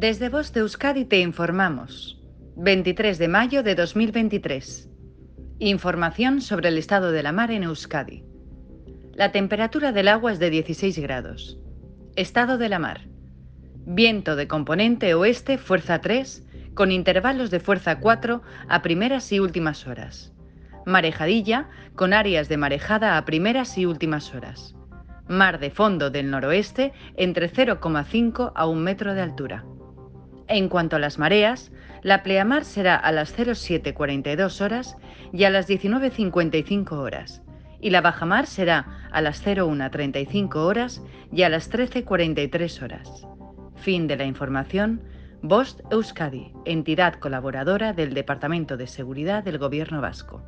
Desde Voz de Euskadi te informamos. 23 de mayo de 2023. Información sobre el estado de la mar en Euskadi. La temperatura del agua es de 16 grados. Estado de la mar. Viento de componente oeste, fuerza 3, con intervalos de fuerza 4 a primeras y últimas horas. Marejadilla, con áreas de marejada a primeras y últimas horas. Mar de fondo del noroeste entre 0,5 a 1 metro de altura. En cuanto a las mareas, la pleamar será a las 07.42 horas y a las 19.55 horas, y la bajamar será a las 01.35 horas y a las 13.43 horas. Fin de la información. Bost Euskadi, entidad colaboradora del Departamento de Seguridad del Gobierno Vasco.